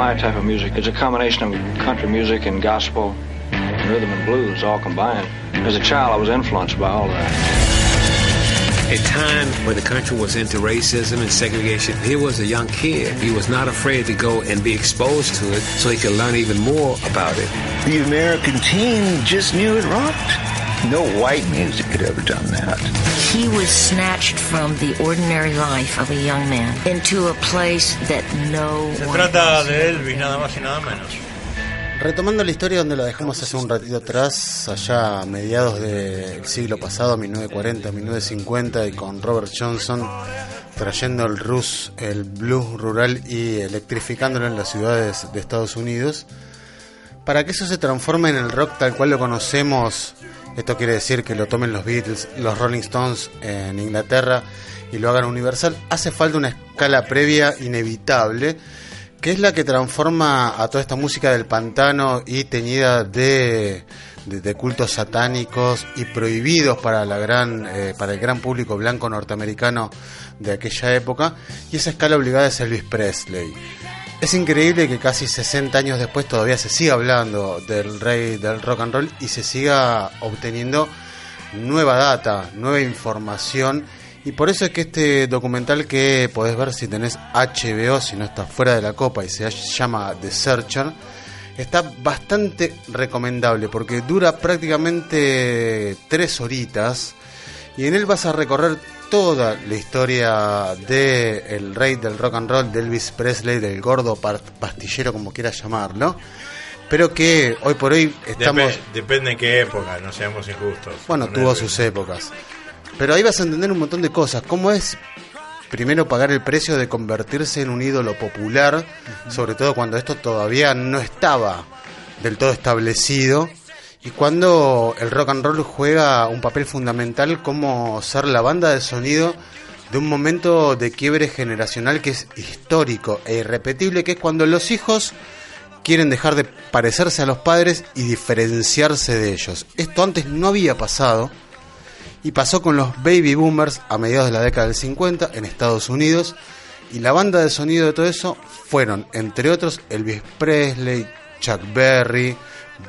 My type of music is a combination of country music and gospel, and rhythm and blues all combined. As a child, I was influenced by all that. A time when the country was into racism and segregation, he was a young kid. He was not afraid to go and be exposed to it so he could learn even more about it. The American teen just knew it rocked. No white music had ever done that. He was snatched from the ordinary life of a young man into a place that no Se trata de Elvis, nada más y nada menos. Retomando la historia donde la dejamos hace un ratito atrás, allá a mediados del siglo pasado, 1940, 1950, y con Robert Johnson trayendo el rus, el blues rural y electrificándolo en las ciudades de Estados Unidos, para que eso se transforme en el rock tal cual lo conocemos, esto quiere decir que lo tomen los Beatles, los Rolling Stones en Inglaterra y lo hagan universal, hace falta una escala previa inevitable que es la que transforma a toda esta música del pantano y teñida de, de- cultos satánicos y prohibidos para la gran eh, para el gran público blanco norteamericano de aquella época y esa escala obligada es Elvis Presley. Es increíble que casi 60 años después todavía se siga hablando del rey del rock and roll y se siga obteniendo nueva data, nueva información. Y por eso es que este documental que podés ver si tenés HBO, si no está fuera de la copa y se llama The Searcher, está bastante recomendable porque dura prácticamente tres horitas y en él vas a recorrer toda la historia de el rey del rock and roll, de Elvis Presley, del gordo pastillero como quieras llamarlo, pero que hoy por hoy estamos... Dep- depende en qué época, no seamos injustos. Bueno, tuvo Elvis. sus épocas. Pero ahí vas a entender un montón de cosas. ¿Cómo es primero pagar el precio de convertirse en un ídolo popular? Sobre todo cuando esto todavía no estaba del todo establecido. Y cuando el rock and roll juega un papel fundamental como ser la banda de sonido de un momento de quiebre generacional que es histórico e irrepetible, que es cuando los hijos quieren dejar de parecerse a los padres y diferenciarse de ellos. Esto antes no había pasado y pasó con los baby boomers a mediados de la década del 50 en Estados Unidos y la banda de sonido de todo eso fueron, entre otros, Elvis Presley, Chuck Berry,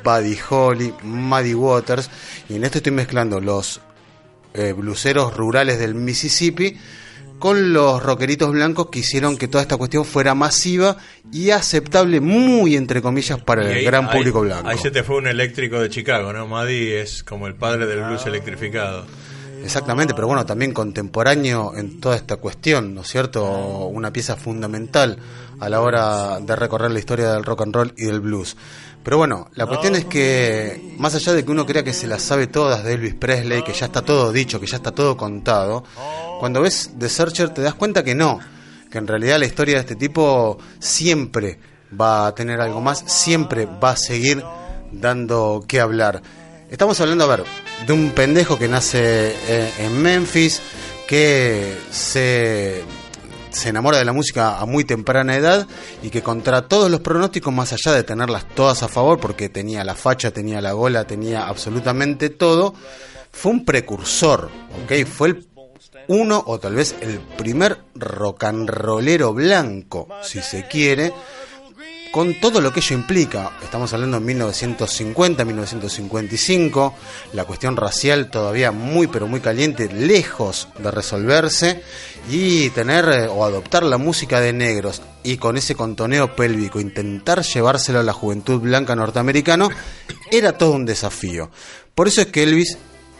Buddy Holly, Muddy Waters y en esto estoy mezclando los eh, bluseros rurales del Mississippi con los rockeritos blancos que hicieron que toda esta cuestión fuera masiva y aceptable, muy entre comillas, para el gran ahí- público blanco. Ahí se te fue un eléctrico de Chicago, ¿no? Maddie es como el padre del blues electrificado. Exactamente, pero bueno, también contemporáneo en toda esta cuestión, ¿no es cierto? Una pieza fundamental a la hora de recorrer la historia del rock and roll y del blues. Pero bueno, la cuestión es que, más allá de que uno crea que se las sabe todas de Elvis Presley, que ya está todo dicho, que ya está todo contado, cuando ves The Searcher te das cuenta que no, que en realidad la historia de este tipo siempre va a tener algo más, siempre va a seguir dando que hablar. Estamos hablando, a ver, de un pendejo que nace eh, en Memphis, que se, se enamora de la música a muy temprana edad y que contra todos los pronósticos, más allá de tenerlas todas a favor, porque tenía la facha, tenía la gola, tenía absolutamente todo, fue un precursor, ¿ok? Fue el uno o tal vez el primer rock and rollero blanco, si se quiere, con todo lo que ello implica. Estamos hablando de 1950, 1955, la cuestión racial todavía muy pero muy caliente, lejos de resolverse, y tener eh, o adoptar la música de negros y con ese contoneo pélvico intentar llevárselo a la juventud blanca norteamericano, era todo un desafío. Por eso es que Elvis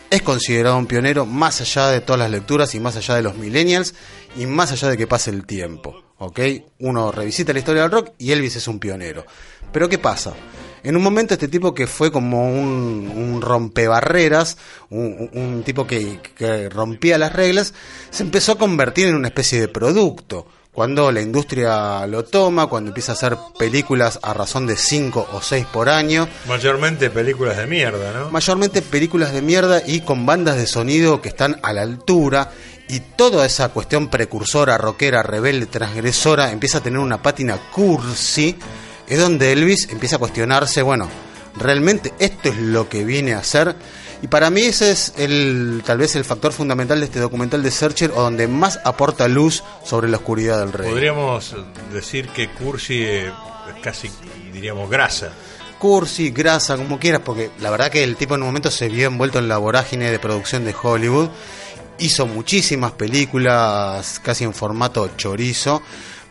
es considerado un pionero más allá de todas las lecturas y más allá de los millennials y más allá de que pase el tiempo. ¿ok? Uno revisita la historia del rock y Elvis es un pionero. Pero ¿qué pasa? En un momento este tipo que fue como un, un rompebarreras, un, tipo que, que rompía las reglas, se empezó a convertir en una especie de producto. cuando la industria lo toma, cuando empieza a hacer películas a razón de 5 o 6 por año. Mayormente películas de mierda, ¿no? Mayormente películas de mierda y con bandas de sonido que están a la altura. Y toda esa cuestión precursora, rockera, rebelde, transgresora empieza a tener una pátina cursi. Es donde Elvis empieza a cuestionarse, bueno, realmente esto es lo que viene a hacer. Y para mí ese es el tal vez el factor fundamental de este documental de Searcher o donde más aporta luz sobre la oscuridad del rey. Podríamos decir que Cursi eh, es casi, diríamos, grasa. Cursi, grasa, como quieras, porque la verdad que el tipo en un momento se vio envuelto en la vorágine de producción de Hollywood. Hizo muchísimas películas casi en formato chorizo.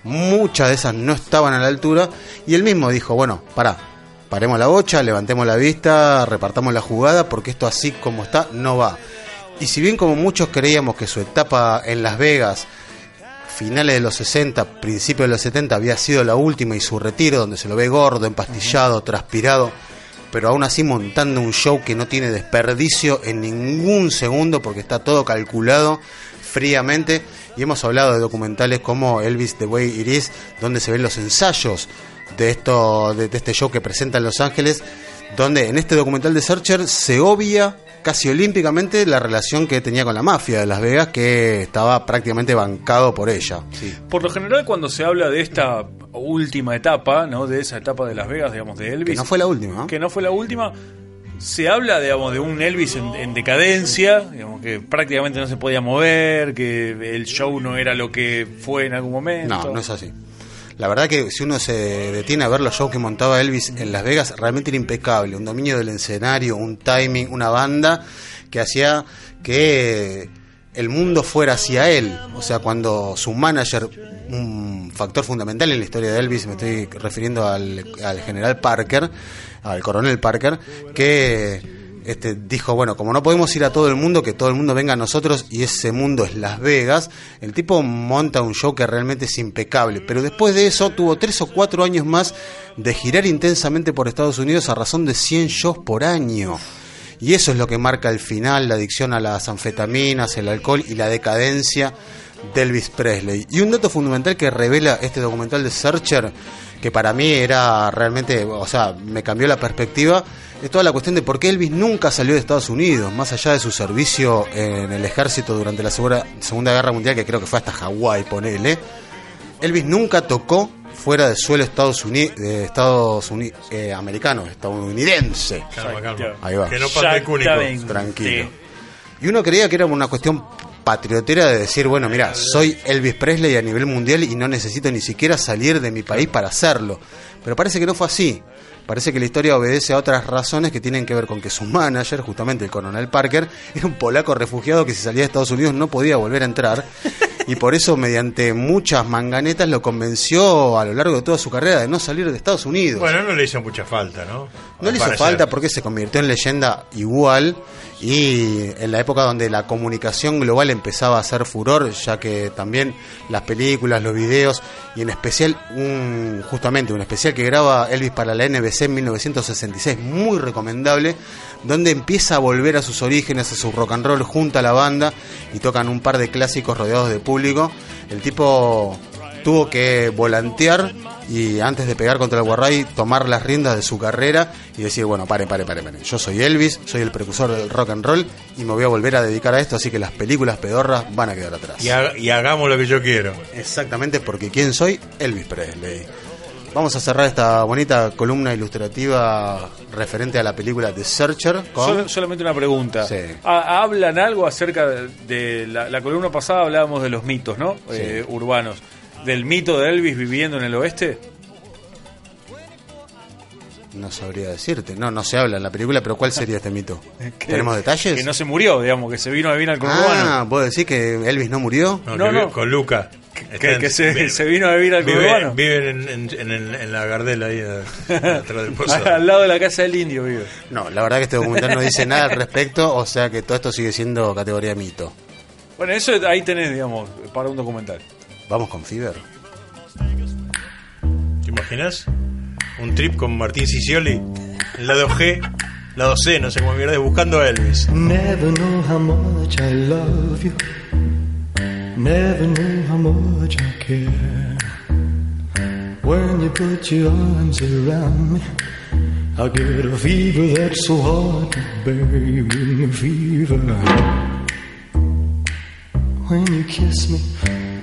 Muchas de esas no estaban a la altura. Y él mismo dijo, bueno, pará, paremos la bocha, levantemos la vista, repartamos la jugada, porque esto así como está no va. Y si bien como muchos creíamos que su etapa en Las Vegas, finales de los 60, principios de los 70, había sido la última y su retiro, donde se lo ve gordo, empastillado, transpirado, pero aún así montando un show que no tiene desperdicio en ningún segundo, porque está todo calculado fríamente. Y hemos hablado de documentales como Elvis The Way It Is, donde se ven los ensayos de esto de, de, este show que presenta en Los Ángeles, donde en este documental de Searcher se obvia casi olímpicamente la relación que tenía con la mafia de Las Vegas, que estaba prácticamente bancado por ella. Sí. Por lo general, cuando se habla de esta última etapa, ¿no? De esa etapa de Las Vegas, digamos, de Elvis. Que no fue la última. Que no fue la última. Se habla, digamos, de un Elvis en, en, decadencia, digamos, que prácticamente no se podía mover, que el show no era lo que fue en algún momento. No, no es así. La verdad que si uno se detiene a ver los shows que montaba Elvis en Las Vegas, realmente era impecable. Un dominio del escenario, un timing, una banda que hacía que el mundo fuera hacia él. O sea, cuando su manager, un factor fundamental en la historia de Elvis, me estoy refiriendo al, al general Parker, al coronel Parker, que este, dijo, bueno, como no podemos ir a todo el mundo, que todo el mundo venga a nosotros y ese mundo es Las Vegas, el tipo monta un show que realmente es impecable, pero después de eso tuvo tres o cuatro años más de girar intensamente por Estados Unidos a razón de 100 shows por año. Y eso es lo que marca el final, la adicción a las anfetaminas, el alcohol y la decadencia de Elvis Presley. Y un dato fundamental que revela este documental de Searcher, que para mí era realmente, o sea, me cambió la perspectiva, es toda la cuestión de por qué Elvis nunca salió de Estados Unidos, más allá de su servicio en el ejército durante la Segunda, segunda Guerra Mundial, que creo que fue hasta Hawái, ponele. Elvis nunca tocó fuera del suelo Estados Unidos, de Estados Unidos, eh, americano, estadounidense. Calma, calma. Ahí va. Que no cúnico. Tranquilo. Y uno creía que era una cuestión patriotera de decir, bueno, mira, soy Elvis Presley a nivel mundial y no necesito ni siquiera salir de mi país para hacerlo. Pero parece que no fue así. Parece que la historia obedece a otras razones que tienen que ver con que su manager, justamente el coronel Parker, era un polaco refugiado que si salía de Estados Unidos no podía volver a entrar. Y por eso, mediante muchas manganetas, lo convenció a lo largo de toda su carrera de no salir de Estados Unidos. Bueno, no le hizo mucha falta, ¿no? No le hizo falta porque se convirtió en leyenda igual y en la época donde la comunicación global empezaba a hacer furor, ya que también las películas, los videos y en especial un justamente un especial que graba Elvis para la NBC en 1966, muy recomendable, donde empieza a volver a sus orígenes, a su rock and roll junto a la banda y tocan un par de clásicos rodeados de público. El tipo tuvo que volantear y antes de pegar contra el Guarray tomar las riendas de su carrera y decir, bueno, pare, pare, pare, pare. Yo soy Elvis, soy el precursor del rock and roll y me voy a volver a dedicar a esto, así que las películas pedorras van a quedar atrás. Y, ha y hagamos lo que yo quiero. Exactamente, porque ¿quién soy? Elvis Presley. Vamos a cerrar esta bonita columna ilustrativa referente a la película The Searcher. Con... Sol, solamente una pregunta. Sí. ¿Hablan algo acerca de, de la, la, columna pasada? Hablábamos de los mitos, ¿no? Sí. Eh, urbanos. ¿Del mito de Elvis viviendo en el oeste? No sabría decirte. No, no se habla en la película, pero ¿cuál sería este mito? ¿Tenemos detalles? Que no se murió, digamos, que se vino a vivir al conurbano. Ah, ¿puedo decir que Elvis no murió? No, No, que no. vi- Con Luca. Que, que se, se vino a vivir al conurbano. Viven, viven en, en, en, en la Gardela ahí eh, atrás del pozo. al lado de la casa del indio vive. No, la verdad que este documental no dice nada al respecto, o sea que todo esto sigue siendo categoría mito. Bueno, eso ahí tenés, digamos, para un documental. Vamos con Fiverr. ¿Te imaginas? Un trip con Martín Sicioli, el lado G, lado C, no sé cómo mierda, buscando a Elvis. Never know how much I love you. Never know how much I care. When you put your arms around me, I get a fever that's so hard to bear. You give me fever. When you kiss me,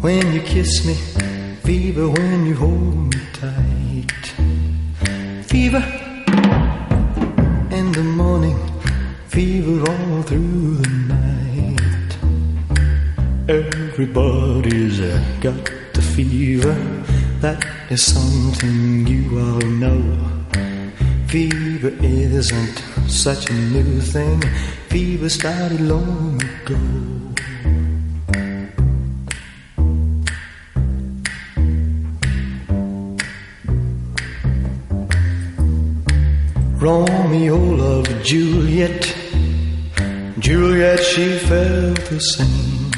When you kiss me, fever when you hold me tight. Fever in the morning, fever all through the night. Everybody's uh, got the fever, that is something you all know. Fever isn't such a new thing, fever started long ago. Romeo loved Juliet. Juliet, she felt the same.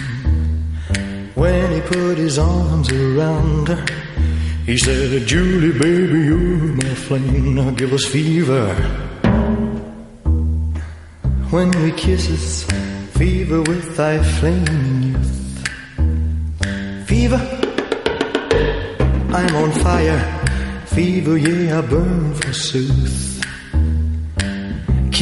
When he put his arms around her, he said, Julie, baby, you're my flame. Now give us fever. When we kisses, fever with thy flaming youth. Fever, I'm on fire. Fever, yeah, I burn forsooth.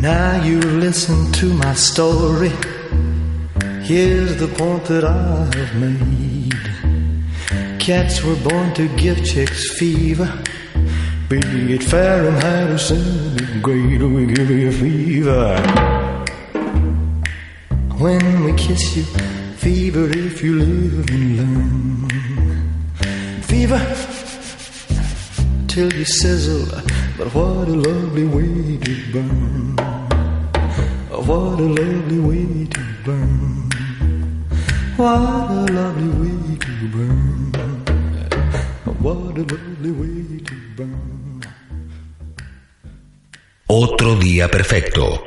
Now you listen to my story. Here's the point that I have made. Cats were born to give chicks fever. Be it Fahrenheit or centigrade, we give you fever. When we kiss you, fever if you live and learn. Fever till you sizzle, but what a lovely way to burn. What a lovely way to burn. What a lovely way to burn. What a lovely way to burn. Otro día perfecto.